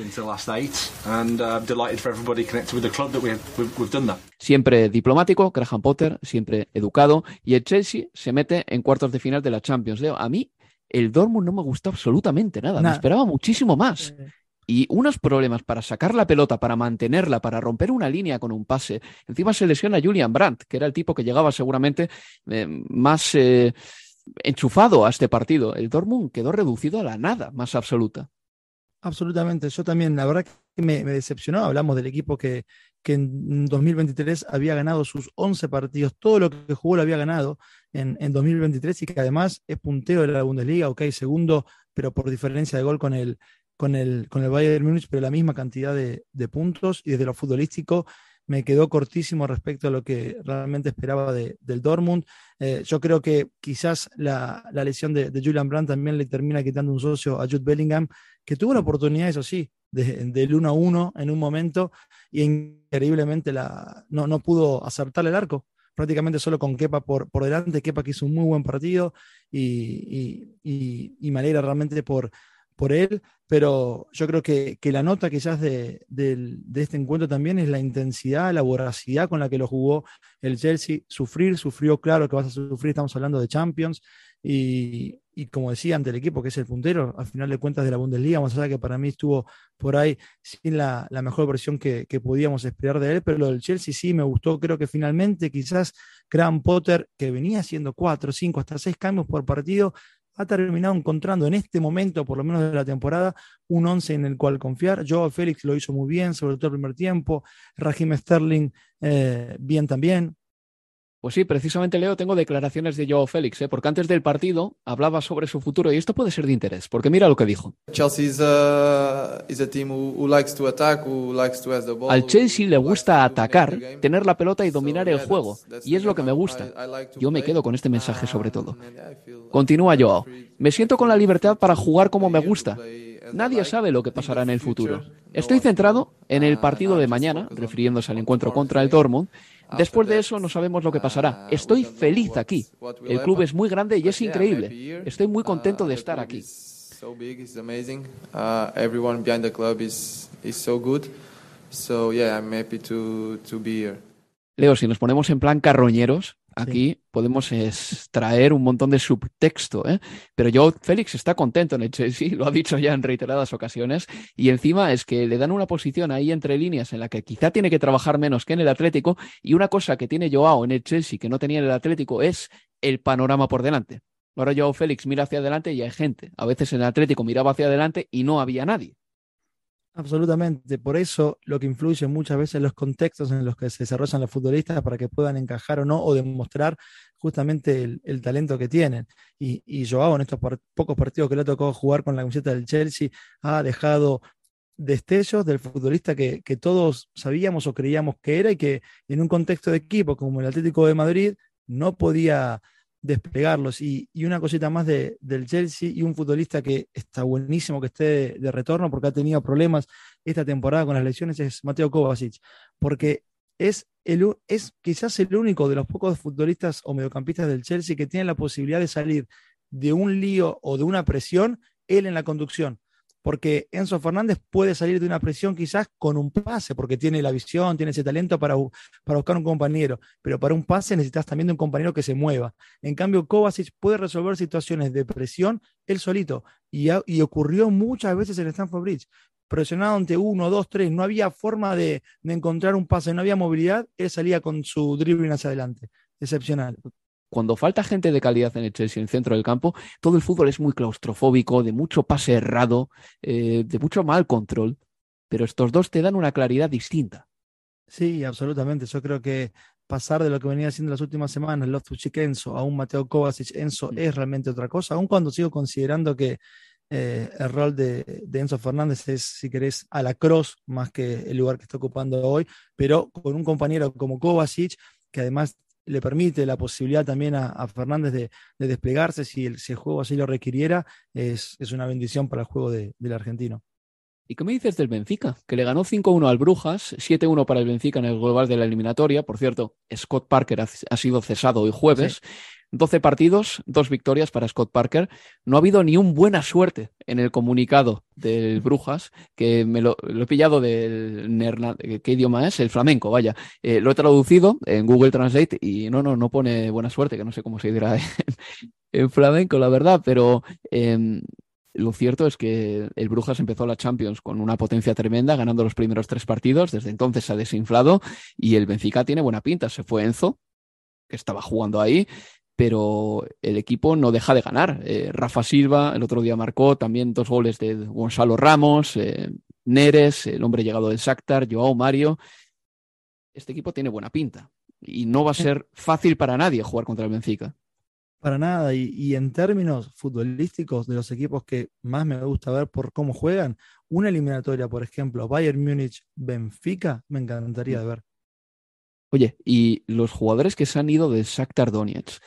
Siempre diplomático, Graham Potter, siempre educado, y el Chelsea se mete en cuartos de final de la Champions. Leo, a mí el Dortmund no me gustó absolutamente nada, me esperaba muchísimo más. Y unos problemas para sacar la pelota, para mantenerla, para romper una línea con un pase. Encima se lesiona Julian Brandt, que era el tipo que llegaba seguramente eh, más eh, enchufado a este partido. El Dortmund quedó reducido a la nada más absoluta. Absolutamente, yo también, la verdad que me, me decepcionó. Hablamos del equipo que, que en 2023 había ganado sus 11 partidos, todo lo que jugó lo había ganado en, en 2023 y que además es puntero de la Bundesliga, ok, segundo, pero por diferencia de gol con el, con el, con el Bayern Múnich, pero la misma cantidad de, de puntos y desde lo futbolístico me quedó cortísimo respecto a lo que realmente esperaba de- del Dortmund. Eh, yo creo que quizás la, la lesión de, de Julian Brandt también le termina quitando un socio a Jude Bellingham, que tuvo la oportunidad, eso sí, de- del 1 a 1 en un momento y increíblemente la, no, no pudo acertarle el arco. Prácticamente solo con Kepa por, por delante. Kepa que hizo un muy buen partido y, y- y- y me alegra realmente por, por él, pero yo creo que, que la nota quizás de, del- de este encuentro también es la intensidad, la voracidad con la que lo jugó el Chelsea. Sufrir, sufrió, claro que vas a sufrir, estamos hablando de Champions. Y, y como decía, ante el equipo que es el puntero, al final de cuentas de la Bundesliga, más allá que para mí estuvo por ahí sin la, mejor versión que, que podíamos esperar de él, pero lo del Chelsea sí me gustó. Creo que finalmente quizás Graham Potter, que venía haciendo cuatro, cinco, hasta seis cambios por partido, ha terminado encontrando en este momento, por lo menos de la temporada, un once en el cual confiar. Joao Félix lo hizo muy bien, sobre todo el primer tiempo. Raheem Sterling, eh, bien también. Pues sí, precisamente Leo, tengo declaraciones de Joao Félix, ¿eh? porque antes del partido hablaba sobre su futuro y esto puede ser de interés, porque mira lo que dijo. Al Chelsea le gusta atacar, tener la pelota y dominar el juego, y es lo que me gusta. Yo me quedo con este mensaje sobre todo. Continúa Joao. Me siento con la libertad para jugar como me gusta. Nadie sabe lo que pasará en el futuro. Estoy centrado en el partido de mañana, refiriéndose al encuentro contra el Dortmund. Después de eso no sabemos lo que pasará. Estoy feliz aquí. El club es muy grande y es increíble. Estoy muy contento de estar aquí. so big, it's amazing. Uh, everyone behind the club is is so good. So yeah, I'm happy to to be here. Leo, si nos ponemos en plan carroñeros, aquí podemos extraer un montón de subtexto, ¿eh? Pero yo, Félix está contento en el Chelsea, [laughs] lo ha dicho ya en reiteradas ocasiones, y encima es que le dan una posición ahí entre líneas en la que quizá tiene que trabajar menos que en el Atlético, y una cosa que tiene Joao en el Chelsea que no tenía en el Atlético es el panorama por delante. Ahora Joao Félix mira hacia adelante y hay gente. A veces en el Atlético miraba hacia adelante y no había nadie. Absolutamente, por eso lo que influye muchas veces los contextos en los que se desarrollan los futbolistas para que puedan encajar o no o demostrar justamente el, talento que tienen. Y, y Joao en estos pocos partidos que le ha tocado jugar con la camiseta del Chelsea ha dejado destellos del futbolista que, que todos sabíamos o creíamos que era y que en un contexto de equipo como el Atlético de Madrid no podía desplegarlos. Y, y una cosita más de, del Chelsea y un futbolista que está buenísimo que esté de, retorno porque ha tenido problemas esta temporada con las lesiones es Mateo Kovacic, porque es, el, es quizás el único de los pocos futbolistas o mediocampistas del Chelsea que tiene la posibilidad de salir de un lío o de una presión, él en la conducción. Porque Enzo Fernández puede salir de una presión quizás con un pase, porque tiene la visión, tiene ese talento para, bu- para buscar un compañero, pero para un pase necesitas también de un compañero que se mueva. En cambio, Kovacic puede resolver situaciones de presión él solito, y ocurrió muchas veces en Stanford Bridge. Presionado ante uno, dos, tres, no había forma de, de encontrar un pase, no había movilidad, él salía con su dribbling hacia adelante. Excepcional. Cuando falta gente de calidad en el Chelsea, en el centro del campo, todo el fútbol es muy claustrofóbico, de mucho pase errado, eh, de mucho mal control, pero estos dos te dan una claridad distinta. Sí, absolutamente. Yo creo que pasar de lo que venía haciendo las últimas semanas, Loftus-Cheek Enzo, a un Mateo Kovacic Enzo, mm. es realmente otra cosa, aun cuando sigo considerando que eh, el rol de, Enzo Fernández es, si querés, a la cross más que el lugar que está ocupando hoy, pero con un compañero como Kovacic, que además le permite la posibilidad también a, Fernández de, desplegarse si el, juego así lo requiriera, es, es una bendición para el juego del argentino. ¿Y qué me dices del Benfica? Que le ganó 5-1 al Brujas, 7-1 para el Benfica en el global de la eliminatoria. Por cierto, Scott Parker ha, sido cesado hoy jueves. 12 partidos, dos victorias para Scott Parker. No ha habido ni un buena suerte en el comunicado del Brujas, que me lo, he pillado del ¿Qué idioma es? El flamenco, vaya. Eh, lo he traducido en Google Translate y no, no, no pone buena suerte, que no sé cómo se dirá [laughs] en, flamenco, la verdad, pero em, lo cierto es que el Brujas empezó la Champions con una potencia tremenda, ganando los primeros tres partidos. Desde entonces se ha desinflado y el Benfica tiene buena pinta. Se fue Enzo, que estaba jugando ahí, pero el equipo no deja de ganar. Eh, Rafa Silva el otro día marcó también dos goles de Gonzalo Ramos, eh, Neres, el hombre llegado del Shakhtar, Joao Mario. Este equipo tiene buena pinta y no va a ser fácil para nadie jugar contra el Benfica. Para nada, y, y, en términos futbolísticos de los equipos que más me gusta ver por cómo juegan, una eliminatoria, por ejemplo, Bayern Múnich-Benfica, me encantaría de ver. Oye, y los jugadores que se han ido del Shakhtar Donetsk,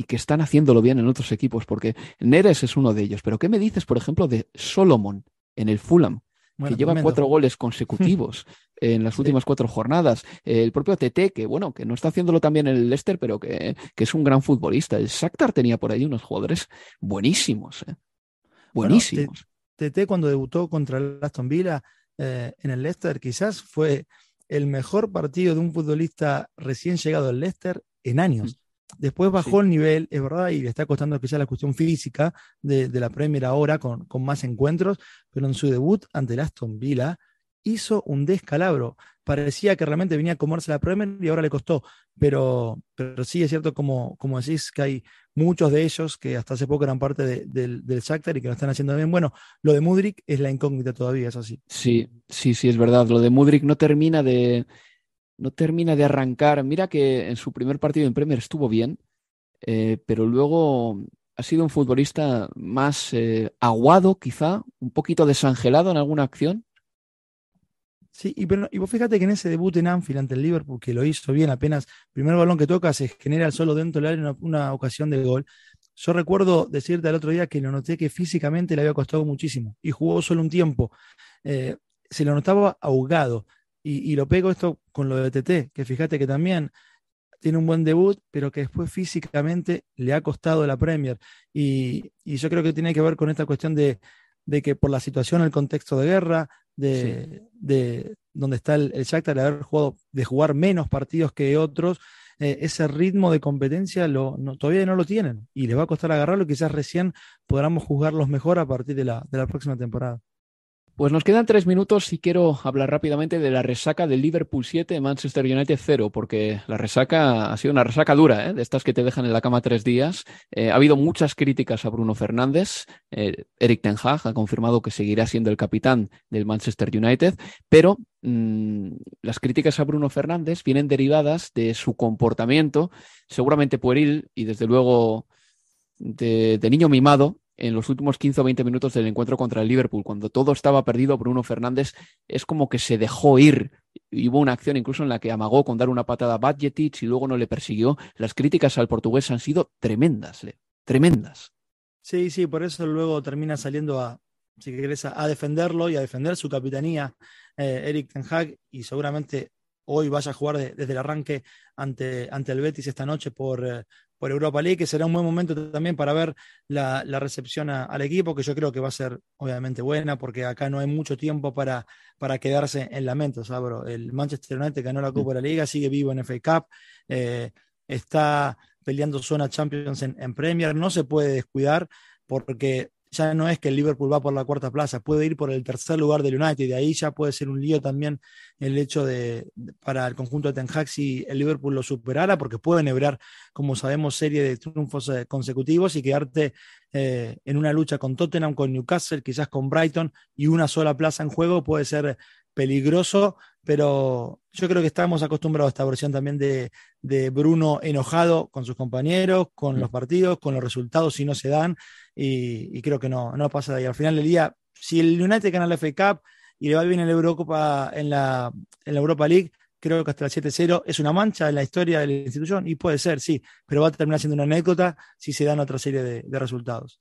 y que están haciéndolo bien en otros equipos, porque Neres es uno de ellos. Pero ¿qué me dices, por ejemplo, de Solomon en el Fulham? que lleva cuatro goles consecutivos [laughs] en las últimas cuatro jornadas. El propio TT, que bueno, que no está haciéndolo también en el Leicester, pero que, es un gran futbolista. El Shakhtar tenía por ahí unos jugadores buenísimos. ¿eh? Buenísimos. TT cuando debutó contra el Aston Villa eh, en el Leicester, quizás fue el mejor partido de un futbolista recién llegado al Leicester en años. Después bajó el nivel, es verdad, y le está costando quizá la cuestión física de, la Premier ahora con, con, más encuentros, pero en su debut ante el Aston Villa hizo un descalabro. Parecía que realmente venía a comerse la Premier y ahora le costó. Pero, pero sí es cierto, como, como decís, que hay muchos de ellos que hasta hace poco eran parte del, del Shakhtar y que lo están haciendo bien. Bueno, lo de Mudrik es la incógnita todavía, es así. Sí, sí, sí, es verdad. Lo de Mudrik no termina de no termina de arrancar. Mira que en su primer partido en Premier estuvo bien, eh, pero luego ha sido un futbolista más eh, aguado, quizá, un poquito desangelado en alguna acción. Sí, y, pero, y vos fíjate que en ese debut en Anfield ante el Liverpool, que lo hizo bien, apenas primer balón que toca se genera solo dentro del área una, ocasión de gol. Yo recuerdo decirte el otro día que lo noté que físicamente le había costado muchísimo y jugó solo un tiempo. Eh, se lo notaba ahogado. Y, lo pego esto con lo de TT, que fíjate que también tiene un buen debut, pero que después físicamente le ha costado la Premier. Y, yo creo que tiene que ver con esta cuestión de, que por la situación, el contexto de guerra, de, de donde está el, el Shakhtar, de haber jugado, de jugar menos partidos que otros, eh, ese ritmo de competencia lo, todavía no lo tienen y les va a costar agarrarlo. Quizás recién podamos juzgarlos mejor a partir de la, de la próxima temporada. Pues nos quedan tres minutos y quiero hablar rápidamente de la resaca del Liverpool 7, Manchester United 0, porque la resaca ha sido una resaca dura, ¿eh? de estas que te dejan en la cama tres días. Eh, ha habido muchas críticas a Bruno Fernández. Eh, Eric Ten Hag ha confirmado que seguirá siendo el capitán del Manchester United, pero mm, las críticas a Bruno Fernández vienen derivadas de su comportamiento, seguramente pueril y desde luego de niño mimado en los últimos 15 o 20 minutos del encuentro contra el Liverpool, cuando todo estaba perdido, Bruno Fernández es como que se dejó ir. Hubo una acción incluso en la que amagó con dar una patada a Badgetich y luego no le persiguió. Las críticas al portugués han sido tremendas, tremendas. Sí, sí, por eso luego termina saliendo a, si querés, a, defenderlo y a defender su capitanía eh, Eric Ten Hag y seguramente hoy vaya a jugar desde el arranque ante, ante el Betis esta noche por, eh, por Europa League, que será un buen momento también para ver la, recepción al equipo, que yo creo que va a ser obviamente buena, porque acá no hay mucho tiempo para, para quedarse en lamentos. Sabro. El Manchester United ganó la Copa de la Liga, sigue vivo en FA Cup, eh, está peleando zona Champions en, Premier, no se puede descuidar porque ya no es que el Liverpool va por la cuarta plaza, puede ir por el tercer lugar del United, y ahí ya puede ser un lío también el hecho de, para el conjunto de Ten Hag si el Liverpool lo superara, porque puede nebrar, como sabemos, serie de triunfos eh, consecutivos y quedarte eh, en una lucha con Tottenham, con Newcastle, quizás con Brighton y una sola plaza en juego puede ser peligroso, pero yo creo que estamos acostumbrados a esta versión también de, Bruno enojado con sus compañeros, con los partidos, con los resultados si no se dan, y, creo que no, no pasa de ahí. Al final del día, si el United gana la FA Cup y le va bien en la Eurocopa, en la, en la Europa League, creo que hasta el 7-0 es una mancha en la historia de la institución, y puede ser, sí, pero va a terminar siendo una anécdota si se dan otra serie de resultados.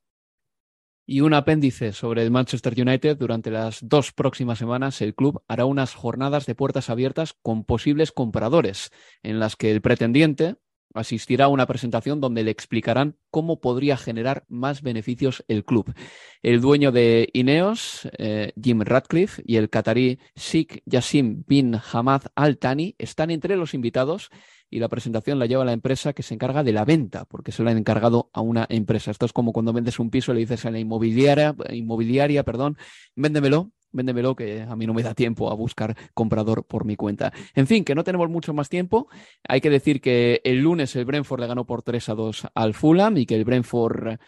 Y un apéndice sobre el Manchester United. Durante las dos próximas semanas, el club hará unas jornadas de puertas abiertas con posibles compradores, en las que el pretendiente asistirá a una presentación donde le explicarán cómo podría generar más beneficios el club. El dueño de Ineos, eh, Jim Radcliffe, y el catarí Sheikh Yassim bin Hamad Al Thani están entre los invitados y la presentación la lleva la empresa que se encarga de la venta, porque se lo han encargado a una empresa. Esto es como cuando vendes un piso y le dices a la inmobiliaria, inmobiliaria, perdón, véndemelo, véndemelo que a mí no me da tiempo a buscar comprador por mi cuenta. En fin, que no tenemos mucho más tiempo. Hay que decir que el lunes el Brentford le ganó por 3 a 2 al Fulham y que el Brentford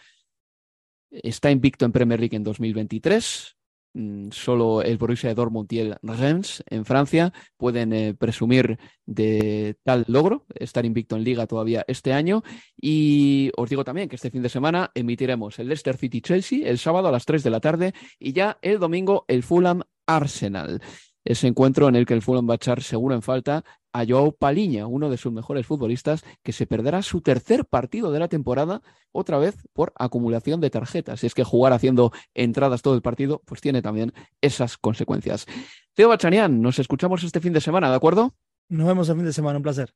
está invicto en Premier League en 2023. Mm, solo el Borussia Dortmund y el Reims en Francia pueden eh, presumir de tal logro, estar invicto en liga todavía este año. Y os digo también que este fin de semana emitiremos el Leicester City Chelsea el sábado a las 3 de la tarde y ya el domingo el Fulham Arsenal ese encuentro en el que el Fulham va a echar seguro en falta a Joao Paliña, uno de sus mejores futbolistas, que se perderá su tercer partido de la temporada, otra vez por acumulación de tarjetas. Y es que jugar haciendo entradas todo el partido, pues tiene también esas consecuencias. Teo Bachanian, nos escuchamos este fin de semana, ¿de acuerdo? Nos vemos el fin de semana, un placer.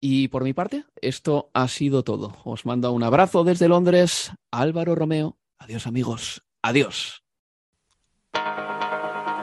Y por mi parte, esto ha sido todo. Os mando un abrazo desde Londres, Álvaro Romeo. Adiós amigos, adiós.